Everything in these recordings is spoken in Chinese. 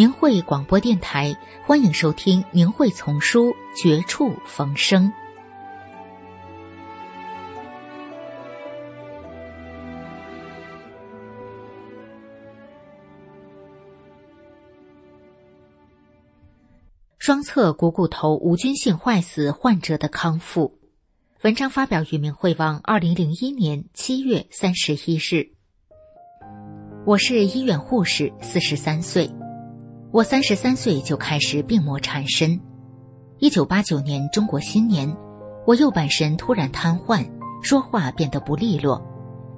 明慧广播电台，欢迎收听《明慧丛书·绝处逢生》。双侧股骨头无菌性坏死患者的康复。文章发表于明慧网，二零零一年七月三十一日。我是医院护士，四十三岁。我三十三岁就开始病魔缠身。一九八九年中国新年，我右半身突然瘫痪，说话变得不利落，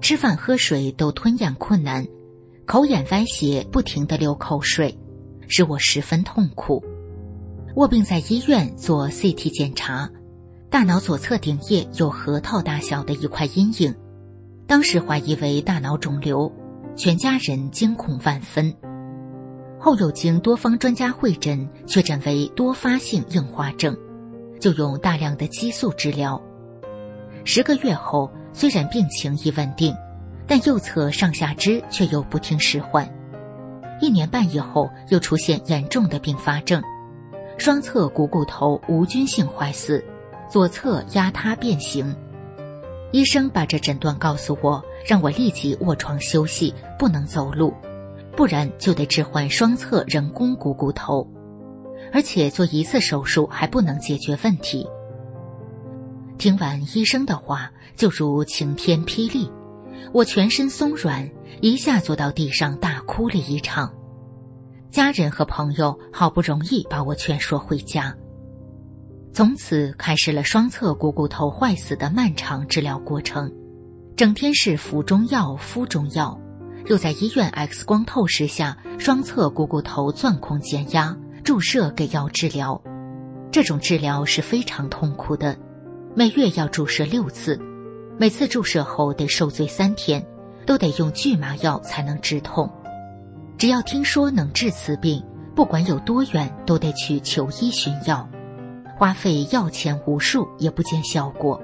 吃饭喝水都吞咽困难，口眼歪斜，不停的流口水，使我十分痛苦。卧病在医院做 CT 检查，大脑左侧顶叶有核桃大小的一块阴影，当时怀疑为大脑肿瘤，全家人惊恐万分。后又经多方专家会诊，确诊为多发性硬化症，就用大量的激素治疗。十个月后，虽然病情已稳定，但右侧上下肢却又不听使唤。一年半以后，又出现严重的并发症，双侧股骨头无菌性坏死，左侧压塌变形。医生把这诊断告诉我，让我立即卧床休息，不能走路。不然就得置换双侧人工股骨头，而且做一次手术还不能解决问题。听完医生的话，就如晴天霹雳，我全身松软，一下坐到地上大哭了一场。家人和朋友好不容易把我劝说回家，从此开始了双侧股骨头坏死的漫长治疗过程，整天是服中药、敷中药。又在医院 X 光透视下，双侧股骨头钻孔减压，注射给药治疗。这种治疗是非常痛苦的，每月要注射六次，每次注射后得受罪三天，都得用拒麻药才能止痛。只要听说能治此病，不管有多远，都得去求医寻药，花费药钱无数也不见效果。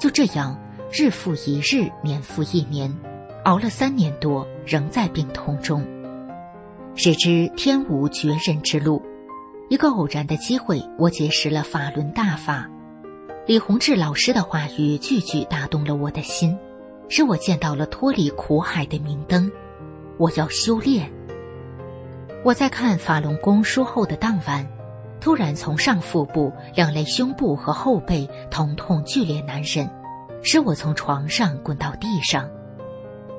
就这样，日复一日，年复一年。熬了三年多，仍在病痛中。谁知天无绝人之路，一个偶然的机会，我结识了法轮大法。李洪志老师的话语句句打动了我的心，使我见到了脱离苦海的明灯。我要修炼。我在看法轮功书后的当晚，突然从上腹部、两肋胸部和后背疼痛剧烈难忍，使我从床上滚到地上。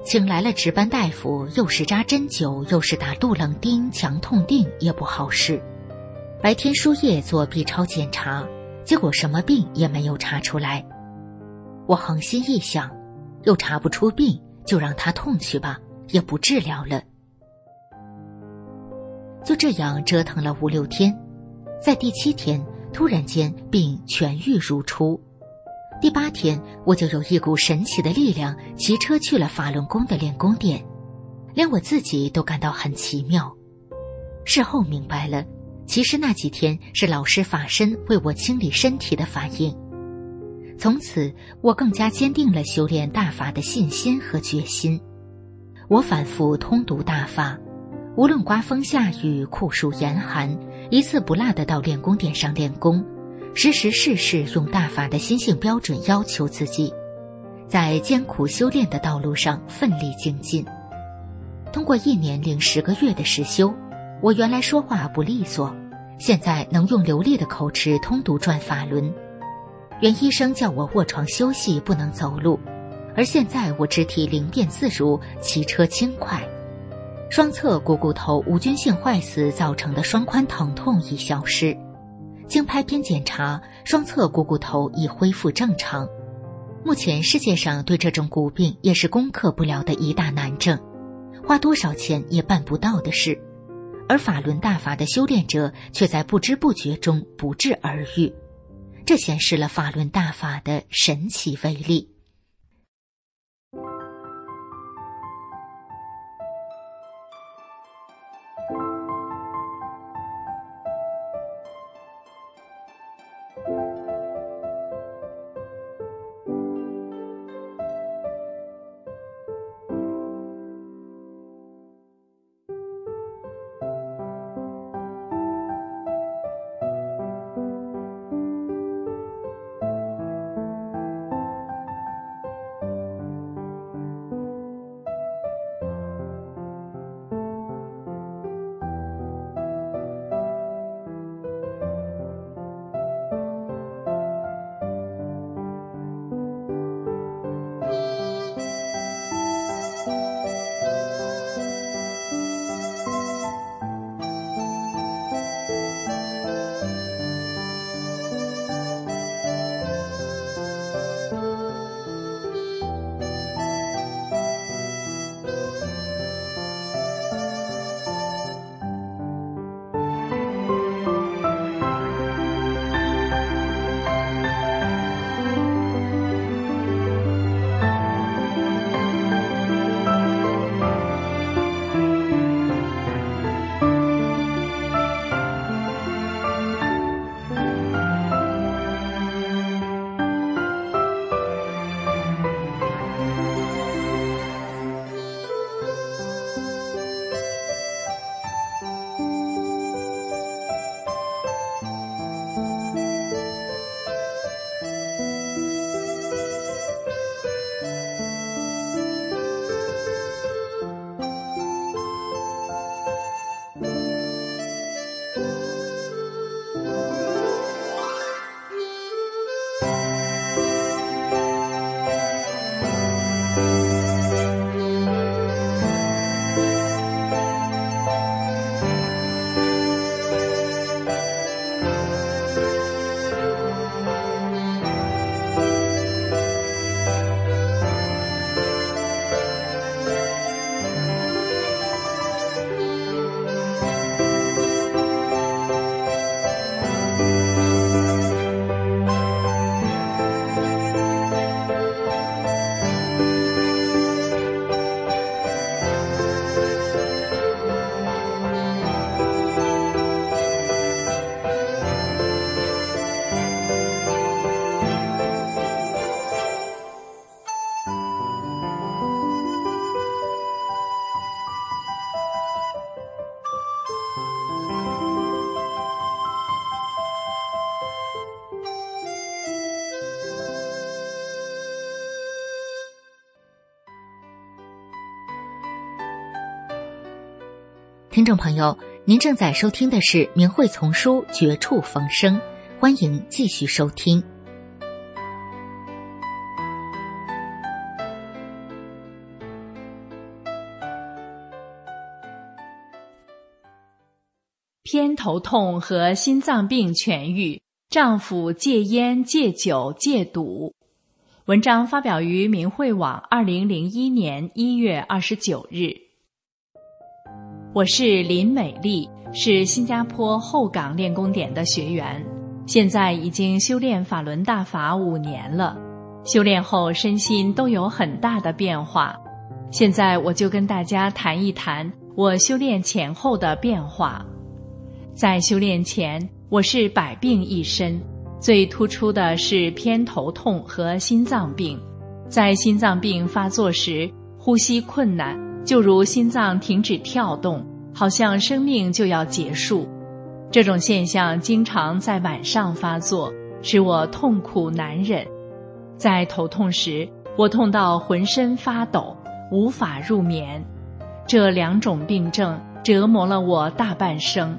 请来了值班大夫，又是扎针灸，又是打杜冷丁、强痛定，也不好使。白天输液做 B 超检查，结果什么病也没有查出来。我横心一想，又查不出病，就让他痛去吧，也不治疗了。就这样折腾了五六天，在第七天，突然间病痊愈如初。第八天，我就有一股神奇的力量，骑车去了法轮功的练功点，连我自己都感到很奇妙。事后明白了，其实那几天是老师法身为我清理身体的反应。从此，我更加坚定了修炼大法的信心和决心。我反复通读大法，无论刮风下雨、酷暑严寒，一次不落的到练功点上练功。时时事事用大法的心性标准要求自己，在艰苦修炼的道路上奋力精进。通过一年零十个月的实修，我原来说话不利索，现在能用流利的口齿通读转法轮。原医生叫我卧床休息，不能走路，而现在我肢体灵便自如，骑车轻快。双侧股骨头无菌性坏死造成的双髋疼痛已消失。经拍片检查，双侧股骨头已恢复正常。目前世界上对这种骨病也是攻克不了的一大难症，花多少钱也办不到的事，而法轮大法的修炼者却在不知不觉中不治而愈，这显示了法轮大法的神奇威力。众朋友，您正在收听的是《明慧丛书》《绝处逢生》，欢迎继续收听。偏头痛和心脏病痊愈，丈夫戒烟、戒酒、戒赌。文章发表于明慧网，二零零一年一月二十九日。我是林美丽，是新加坡后港练功点的学员，现在已经修炼法轮大法五年了。修炼后身心都有很大的变化。现在我就跟大家谈一谈我修炼前后的变化。在修炼前，我是百病一身，最突出的是偏头痛和心脏病。在心脏病发作时，呼吸困难。就如心脏停止跳动，好像生命就要结束。这种现象经常在晚上发作，使我痛苦难忍。在头痛时，我痛到浑身发抖，无法入眠。这两种病症折磨了我大半生。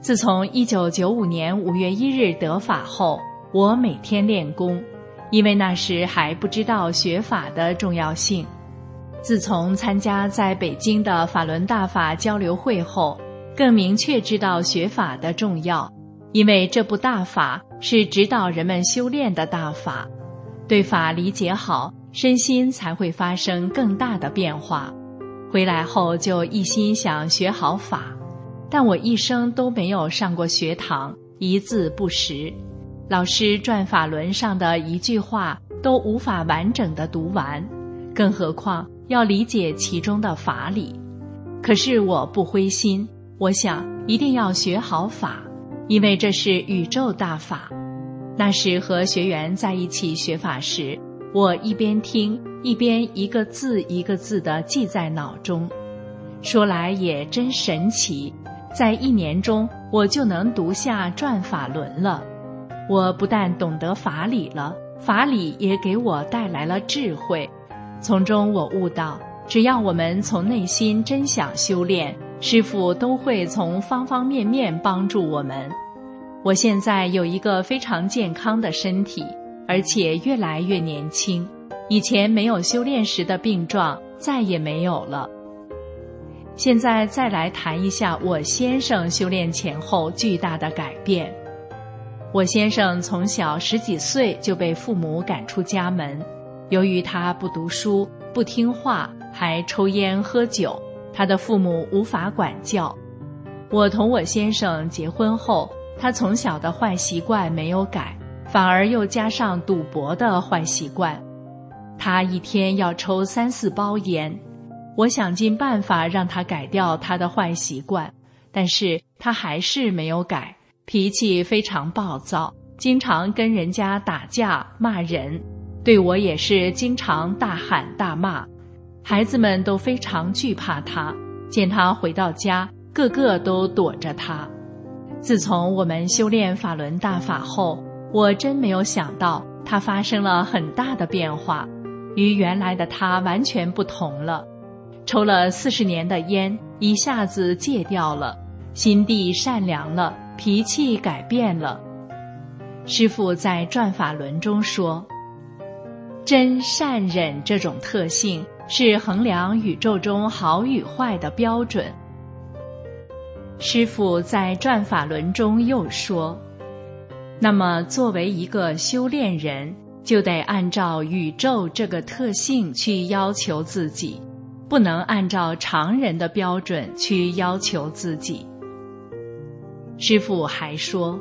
自从一九九五年五月一日得法后，我每天练功，因为那时还不知道学法的重要性。自从参加在北京的法轮大法交流会后，更明确知道学法的重要，因为这部大法是指导人们修炼的大法。对法理解好，身心才会发生更大的变化。回来后就一心想学好法，但我一生都没有上过学堂，一字不识。老师转法轮上的一句话都无法完整的读完，更何况要理解其中的法理。可是我不灰心，我想一定要学好法，因为这是宇宙大法。那时和学员在一起学法时，我一边听一边一个字一个字的记在脑中。说来也真神奇，在一年中我就能读下转法轮了。我不但懂得法理了，法理也给我带来了智慧。从中我悟到，只要我们从内心真想修炼，师傅都会从方方面面帮助我们。我现在有一个非常健康的身体，而且越来越年轻。以前没有修炼时的病状再也没有了。现在再来谈一下我先生修炼前后巨大的改变。我先生从小十几岁就被父母赶出家门，由于他不读书、不听话，还抽烟喝酒，他的父母无法管教。我同我先生结婚后，他从小的坏习惯没有改，反而又加上赌博的坏习惯。他一天要抽三四包烟，我想尽办法让他改掉他的坏习惯，但是他还是没有改。脾气非常暴躁，经常跟人家打架骂人，对我也是经常大喊大骂。孩子们都非常惧怕他，见他回到家，个个都躲着他。自从我们修炼法轮大法后，我真没有想到他发生了很大的变化，与原来的他完全不同了。抽了四十年的烟，一下子戒掉了，心地善良了。脾气改变了，师父在转法轮中说：“真善忍这种特性是衡量宇宙中好与坏的标准。”师父在转法轮中又说：“那么作为一个修炼人，就得按照宇宙这个特性去要求自己，不能按照常人的标准去要求自己。”师父还说：“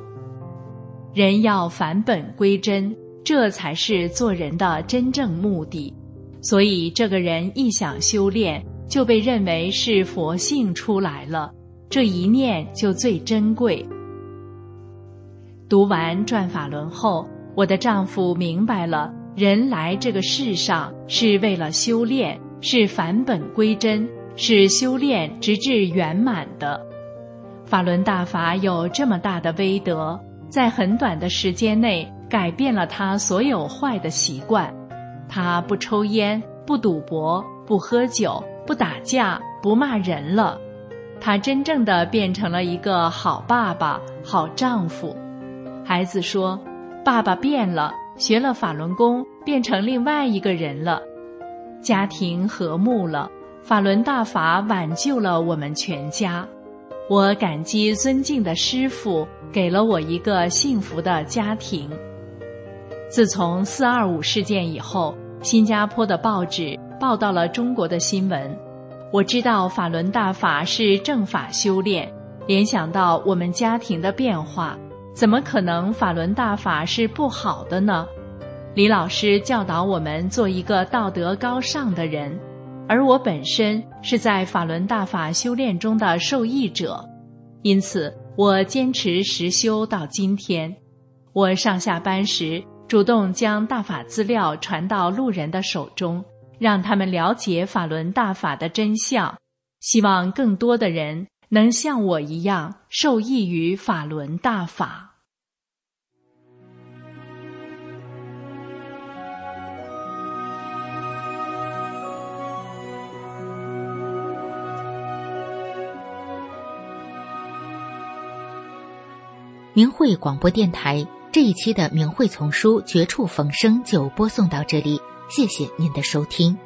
人要返本归真，这才是做人的真正目的。所以，这个人一想修炼，就被认为是佛性出来了，这一念就最珍贵。”读完转法轮后，我的丈夫明白了，人来这个世上是为了修炼，是返本归真，是修炼直至圆满的。法轮大法有这么大的威德，在很短的时间内改变了他所有坏的习惯。他不抽烟，不赌博，不喝酒，不打架，不骂人了。他真正的变成了一个好爸爸、好丈夫。孩子说：“爸爸变了，学了法轮功，变成另外一个人了。”家庭和睦了，法轮大法挽救了我们全家。我感激尊敬的师父，给了我一个幸福的家庭。自从四二五事件以后，新加坡的报纸报道了中国的新闻，我知道法轮大法是正法修炼，联想到我们家庭的变化，怎么可能法轮大法是不好的呢？李老师教导我们做一个道德高尚的人。而我本身是在法轮大法修炼中的受益者，因此我坚持实修到今天。我上下班时主动将大法资料传到路人的手中，让他们了解法轮大法的真相。希望更多的人能像我一样受益于法轮大法。明慧广播电台这一期的明慧丛书《绝处逢生》就播送到这里，谢谢您的收听。